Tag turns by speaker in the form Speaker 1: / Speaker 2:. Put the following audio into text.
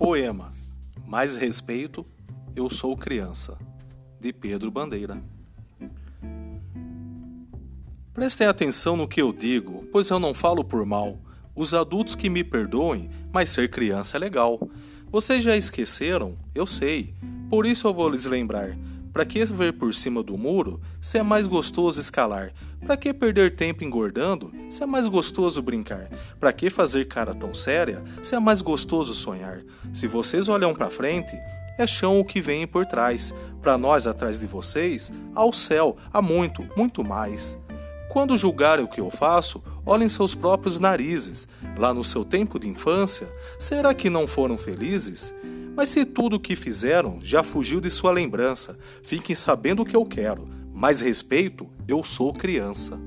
Speaker 1: Poema Mais Respeito, Eu Sou Criança, de Pedro Bandeira. Prestem atenção no que eu digo, pois eu não falo por mal. Os adultos que me perdoem, mas ser criança é legal. Vocês já esqueceram? Eu sei. Por isso eu vou lhes lembrar. Para que ver por cima do muro se é mais gostoso escalar? Para que perder tempo engordando se é mais gostoso brincar? Para que fazer cara tão séria se é mais gostoso sonhar? Se vocês olham para frente, é chão o que vem por trás. Para nós atrás de vocês, há o céu, há muito, muito mais. Quando julgarem o que eu faço, olhem seus próprios narizes. Lá no seu tempo de infância, será que não foram felizes? Mas se tudo o que fizeram já fugiu de sua lembrança, fiquem sabendo o que eu quero. Mais respeito, eu sou criança.